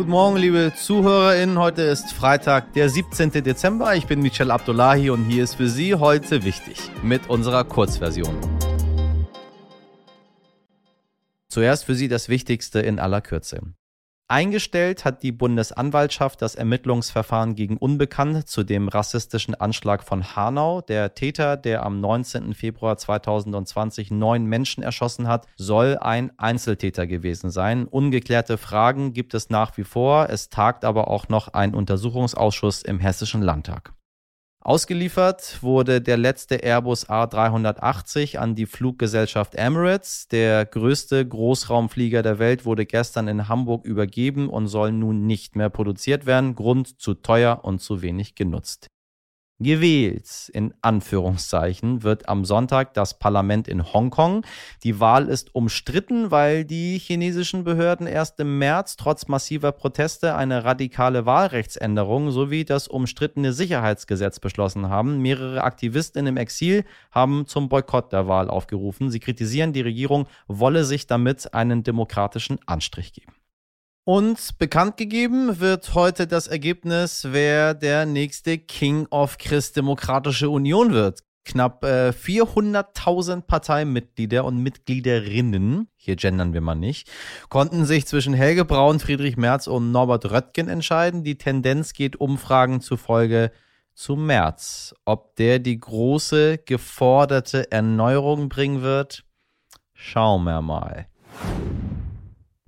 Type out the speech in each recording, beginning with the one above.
Guten Morgen, liebe ZuhörerInnen. Heute ist Freitag, der 17. Dezember. Ich bin Michel Abdullahi und hier ist für Sie heute wichtig mit unserer Kurzversion. Zuerst für Sie das Wichtigste in aller Kürze. Eingestellt hat die Bundesanwaltschaft das Ermittlungsverfahren gegen Unbekannt zu dem rassistischen Anschlag von Hanau. Der Täter, der am 19. Februar 2020 neun Menschen erschossen hat, soll ein Einzeltäter gewesen sein. Ungeklärte Fragen gibt es nach wie vor. Es tagt aber auch noch ein Untersuchungsausschuss im Hessischen Landtag. Ausgeliefert wurde der letzte Airbus A380 an die Fluggesellschaft Emirates. Der größte Großraumflieger der Welt wurde gestern in Hamburg übergeben und soll nun nicht mehr produziert werden. Grund zu teuer und zu wenig genutzt. Gewählt, in Anführungszeichen, wird am Sonntag das Parlament in Hongkong. Die Wahl ist umstritten, weil die chinesischen Behörden erst im März trotz massiver Proteste eine radikale Wahlrechtsänderung sowie das umstrittene Sicherheitsgesetz beschlossen haben. Mehrere Aktivisten im Exil haben zum Boykott der Wahl aufgerufen. Sie kritisieren, die Regierung wolle sich damit einen demokratischen Anstrich geben. Und bekannt gegeben wird heute das Ergebnis, wer der nächste King of Christdemokratische Union wird. Knapp äh, 400.000 Parteimitglieder und Mitgliederinnen, hier gendern wir mal nicht, konnten sich zwischen Helge Braun, Friedrich Merz und Norbert Röttgen entscheiden. Die Tendenz geht Umfragen zufolge zu Merz. Ob der die große geforderte Erneuerung bringen wird, schauen wir mal.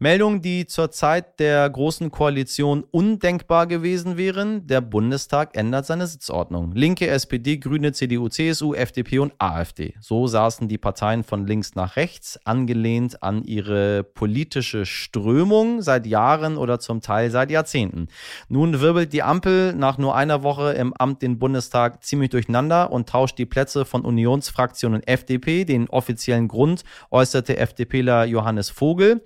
Meldungen, die zur Zeit der Großen Koalition undenkbar gewesen wären. Der Bundestag ändert seine Sitzordnung. Linke, SPD, Grüne, CDU, CSU, FDP und AfD. So saßen die Parteien von links nach rechts, angelehnt an ihre politische Strömung seit Jahren oder zum Teil seit Jahrzehnten. Nun wirbelt die Ampel nach nur einer Woche im Amt den Bundestag ziemlich durcheinander und tauscht die Plätze von Unionsfraktion und FDP. Den offiziellen Grund äußerte FDPler Johannes Vogel.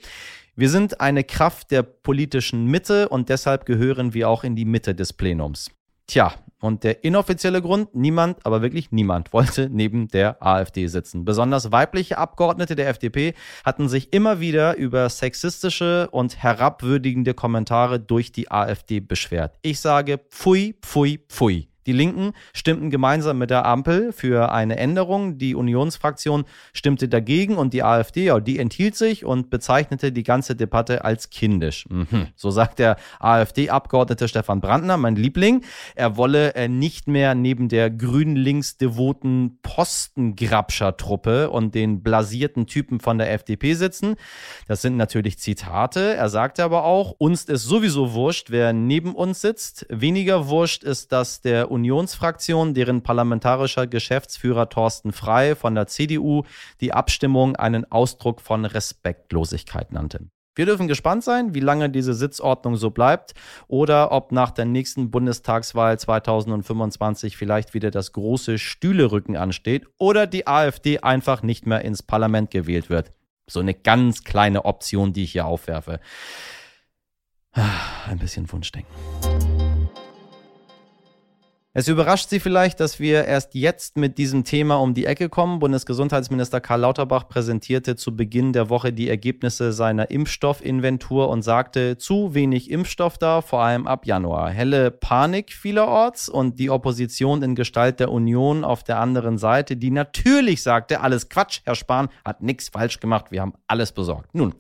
Wir sind eine Kraft der politischen Mitte und deshalb gehören wir auch in die Mitte des Plenums. Tja, und der inoffizielle Grund, niemand, aber wirklich niemand wollte neben der AfD sitzen. Besonders weibliche Abgeordnete der FDP hatten sich immer wieder über sexistische und herabwürdigende Kommentare durch die AfD beschwert. Ich sage pfui, pfui, pfui. Die Linken stimmten gemeinsam mit der Ampel für eine Änderung. Die Unionsfraktion stimmte dagegen und die AfD, ja, die enthielt sich und bezeichnete die ganze Debatte als kindisch. Mhm. So sagt der AfD-Abgeordnete Stefan Brandner, mein Liebling, er wolle äh, nicht mehr neben der grün-links devoten Postengrabscher-Truppe und den blasierten Typen von der FDP sitzen. Das sind natürlich Zitate. Er sagte aber auch, uns ist sowieso wurscht, wer neben uns sitzt. Weniger wurscht ist, dass der Unionsfraktion, deren parlamentarischer Geschäftsführer Thorsten Frei von der CDU die Abstimmung einen Ausdruck von Respektlosigkeit nannte. Wir dürfen gespannt sein, wie lange diese Sitzordnung so bleibt oder ob nach der nächsten Bundestagswahl 2025 vielleicht wieder das große Stühlerücken ansteht oder die AfD einfach nicht mehr ins Parlament gewählt wird. So eine ganz kleine Option, die ich hier aufwerfe. Ah, ein bisschen Wunschdenken. Es überrascht Sie vielleicht, dass wir erst jetzt mit diesem Thema um die Ecke kommen. Bundesgesundheitsminister Karl Lauterbach präsentierte zu Beginn der Woche die Ergebnisse seiner Impfstoffinventur und sagte, zu wenig Impfstoff da, vor allem ab Januar. Helle Panik vielerorts und die Opposition in Gestalt der Union auf der anderen Seite, die natürlich sagte, alles Quatsch, Herr Spahn hat nichts falsch gemacht, wir haben alles besorgt. Nun,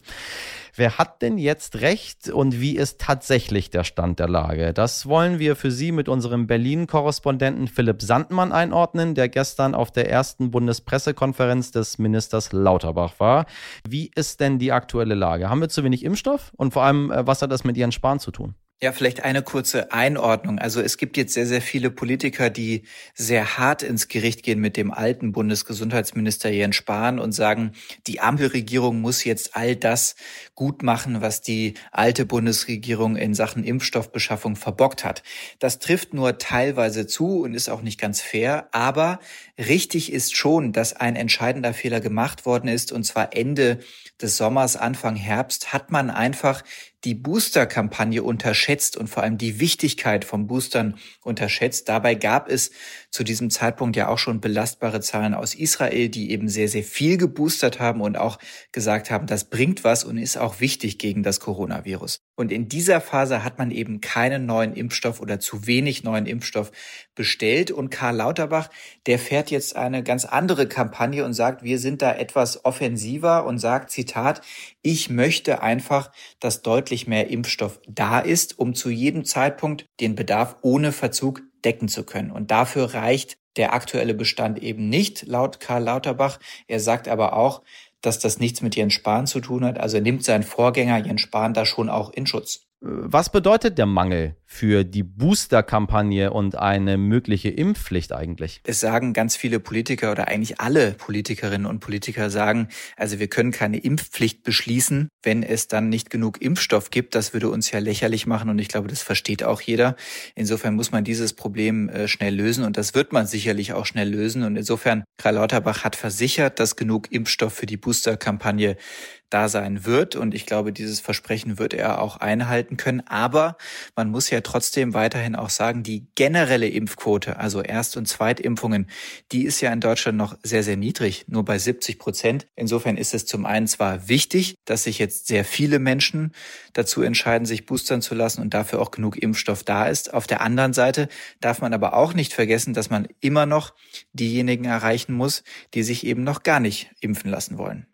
Wer hat denn jetzt recht und wie ist tatsächlich der Stand der Lage? Das wollen wir für Sie mit unserem Berlin-Korrespondenten Philipp Sandmann einordnen, der gestern auf der ersten Bundespressekonferenz des Ministers Lauterbach war. Wie ist denn die aktuelle Lage? Haben wir zu wenig Impfstoff? Und vor allem, äh, was hat das mit Ihren Spahn zu tun? Ja, vielleicht eine kurze Einordnung. Also es gibt jetzt sehr, sehr viele Politiker, die sehr hart ins Gericht gehen mit dem alten Bundesgesundheitsminister Jens Spahn und sagen, die Ampelregierung muss jetzt all das gut machen, was die alte Bundesregierung in Sachen Impfstoffbeschaffung verbockt hat. Das trifft nur teilweise zu und ist auch nicht ganz fair. Aber richtig ist schon, dass ein entscheidender Fehler gemacht worden ist. Und zwar Ende des Sommers, Anfang Herbst hat man einfach die Booster-Kampagne unterschätzt und vor allem die Wichtigkeit von Boostern unterschätzt. Dabei gab es zu diesem Zeitpunkt ja auch schon belastbare Zahlen aus Israel, die eben sehr, sehr viel geboostert haben und auch gesagt haben, das bringt was und ist auch wichtig gegen das Coronavirus. Und in dieser Phase hat man eben keinen neuen Impfstoff oder zu wenig neuen Impfstoff bestellt. Und Karl Lauterbach, der fährt jetzt eine ganz andere Kampagne und sagt, wir sind da etwas offensiver und sagt, Zitat, ich möchte einfach, dass deutlich mehr Impfstoff da ist, um zu jedem Zeitpunkt den Bedarf ohne Verzug decken zu können. Und dafür reicht der aktuelle Bestand eben nicht, laut Karl Lauterbach. Er sagt aber auch, dass das nichts mit Jens Spahn zu tun hat. Also nimmt seinen Vorgänger Jens Spahn da schon auch in Schutz. Was bedeutet der Mangel für die Booster-Kampagne und eine mögliche Impfpflicht eigentlich? Es sagen ganz viele Politiker oder eigentlich alle Politikerinnen und Politiker sagen, also wir können keine Impfpflicht beschließen, wenn es dann nicht genug Impfstoff gibt. Das würde uns ja lächerlich machen und ich glaube, das versteht auch jeder. Insofern muss man dieses Problem äh, schnell lösen und das wird man sicherlich auch schnell lösen. Und insofern, Karl Lauterbach hat versichert, dass genug Impfstoff für die Booster-Kampagne da sein wird. Und ich glaube, dieses Versprechen wird er auch einhalten können. Aber man muss ja trotzdem weiterhin auch sagen, die generelle Impfquote, also Erst- und Zweitimpfungen, die ist ja in Deutschland noch sehr, sehr niedrig, nur bei 70 Prozent. Insofern ist es zum einen zwar wichtig, dass sich jetzt sehr viele Menschen dazu entscheiden, sich boostern zu lassen und dafür auch genug Impfstoff da ist. Auf der anderen Seite darf man aber auch nicht vergessen, dass man immer noch diejenigen erreichen muss, die sich eben noch gar nicht impfen lassen wollen.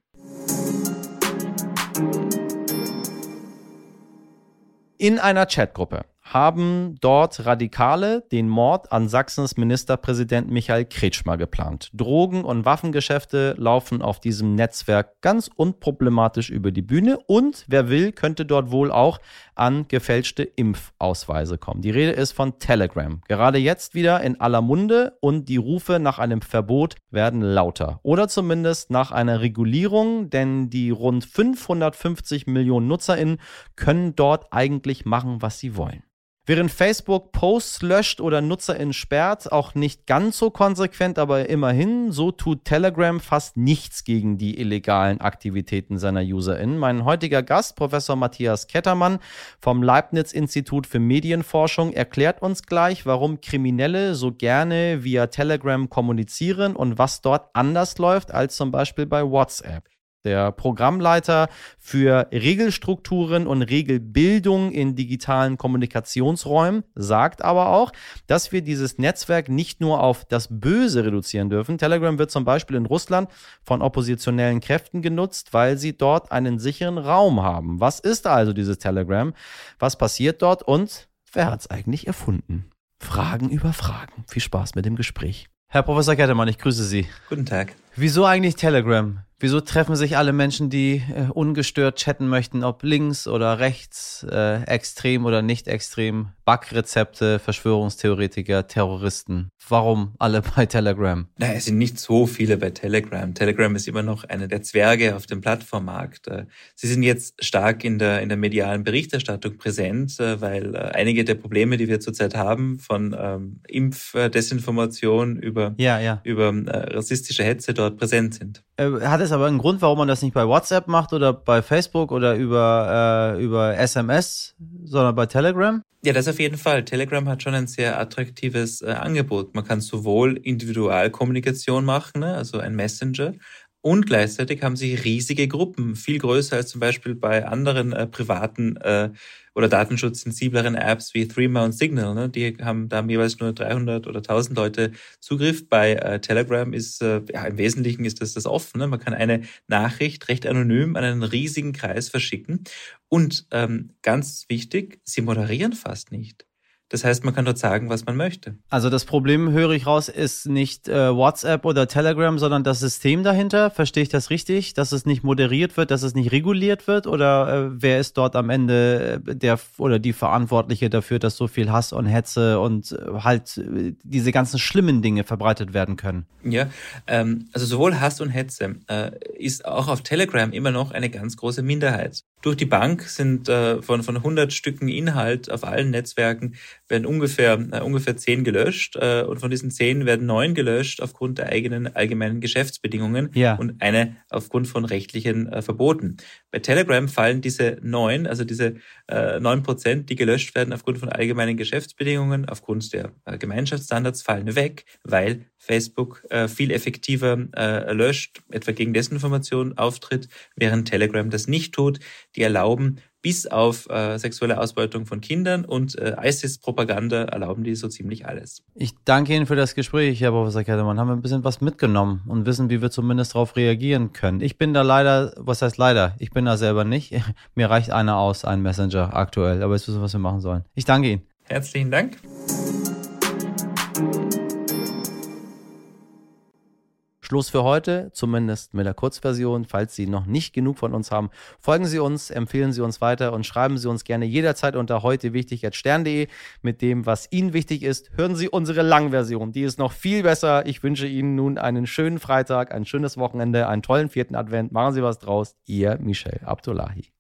In einer Chatgruppe haben dort Radikale den Mord an Sachsens Ministerpräsident Michael Kretschmer geplant. Drogen- und Waffengeschäfte laufen auf diesem Netzwerk ganz unproblematisch über die Bühne und wer will, könnte dort wohl auch an gefälschte Impfausweise kommen. Die Rede ist von Telegram. Gerade jetzt wieder in aller Munde und die Rufe nach einem Verbot werden lauter. Oder zumindest nach einer Regulierung, denn die rund 550 Millionen NutzerInnen können dort eigentlich machen, was sie wollen. Während Facebook Posts löscht oder NutzerInnen sperrt, auch nicht ganz so konsequent, aber immerhin, so tut Telegram fast nichts gegen die illegalen Aktivitäten seiner UserInnen. Mein heutiger Gast, Professor Matthias Kettermann vom Leibniz-Institut für Medienforschung, erklärt uns gleich, warum Kriminelle so gerne via Telegram kommunizieren und was dort anders läuft als zum Beispiel bei WhatsApp der Programmleiter für Regelstrukturen und Regelbildung in digitalen Kommunikationsräumen, sagt aber auch, dass wir dieses Netzwerk nicht nur auf das Böse reduzieren dürfen. Telegram wird zum Beispiel in Russland von oppositionellen Kräften genutzt, weil sie dort einen sicheren Raum haben. Was ist also dieses Telegram? Was passiert dort und wer hat es eigentlich erfunden? Fragen über Fragen. Viel Spaß mit dem Gespräch. Herr Professor Kettemann, ich grüße Sie. Guten Tag. Wieso eigentlich Telegram? Wieso treffen sich alle Menschen, die äh, ungestört chatten möchten, ob links oder rechts, äh, extrem oder nicht extrem, Backrezepte, Verschwörungstheoretiker, Terroristen? Warum alle bei Telegram? Naja, es sind nicht so viele bei Telegram. Telegram ist immer noch eine der Zwerge auf dem Plattformmarkt. Äh, sie sind jetzt stark in der, in der medialen Berichterstattung präsent, äh, weil äh, einige der Probleme, die wir zurzeit haben, von ähm, Impfdesinformation über, ja, ja. über äh, rassistische Hetze dort präsent sind. hat es aber einen Grund, warum man das nicht bei WhatsApp macht oder bei Facebook oder über, äh, über SMS, sondern bei Telegram? Ja, das auf jeden Fall. Telegram hat schon ein sehr attraktives äh, Angebot. Man kann sowohl Individualkommunikation machen, ne, also ein Messenger, und gleichzeitig haben sie riesige Gruppen, viel größer als zum Beispiel bei anderen äh, privaten äh, oder datenschutzsensibleren Apps wie Threema und Signal. Ne? Die haben da jeweils nur 300 oder 1000 Leute Zugriff. Bei äh, Telegram ist, äh, ja, im Wesentlichen ist das das offen. Ne? Man kann eine Nachricht recht anonym an einen riesigen Kreis verschicken. Und ähm, ganz wichtig, sie moderieren fast nicht. Das heißt, man kann dort sagen, was man möchte. Also das Problem, höre ich raus, ist nicht äh, WhatsApp oder Telegram, sondern das System dahinter. Verstehe ich das richtig? Dass es nicht moderiert wird, dass es nicht reguliert wird? Oder äh, wer ist dort am Ende äh, der oder die Verantwortliche dafür, dass so viel Hass und Hetze und äh, halt äh, diese ganzen schlimmen Dinge verbreitet werden können? Ja, ähm, also sowohl Hass und Hetze äh, ist auch auf Telegram immer noch eine ganz große Minderheit. Durch die Bank sind äh, von, von 100 Stücken Inhalt auf allen Netzwerken werden ungefähr, äh, ungefähr 10 gelöscht äh, und von diesen 10 werden 9 gelöscht aufgrund der eigenen allgemeinen Geschäftsbedingungen ja. und eine aufgrund von rechtlichen äh, Verboten. Bei Telegram fallen diese 9, also diese äh, 9 Prozent, die gelöscht werden aufgrund von allgemeinen Geschäftsbedingungen, aufgrund der äh, Gemeinschaftsstandards, fallen weg, weil Facebook äh, viel effektiver äh, löscht, etwa gegen Desinformation auftritt, während Telegram das nicht tut. Die erlauben bis auf äh, sexuelle Ausbeutung von Kindern und äh, ISIS-Propaganda erlauben die so ziemlich alles. Ich danke Ihnen für das Gespräch, Herr Professor Kettemann. Haben wir ein bisschen was mitgenommen und wissen, wie wir zumindest darauf reagieren können. Ich bin da leider, was heißt leider? Ich bin da selber nicht. Mir reicht einer aus, ein Messenger aktuell, aber jetzt wissen wir, was wir machen sollen. Ich danke Ihnen. Herzlichen Dank. Schluss für heute, zumindest mit der Kurzversion. Falls Sie noch nicht genug von uns haben, folgen Sie uns, empfehlen Sie uns weiter und schreiben Sie uns gerne jederzeit unter heute wichtig stern.de mit dem, was Ihnen wichtig ist. Hören Sie unsere Langversion, die ist noch viel besser. Ich wünsche Ihnen nun einen schönen Freitag, ein schönes Wochenende, einen tollen vierten Advent. Machen Sie was draus. Ihr Michel Abdullahi.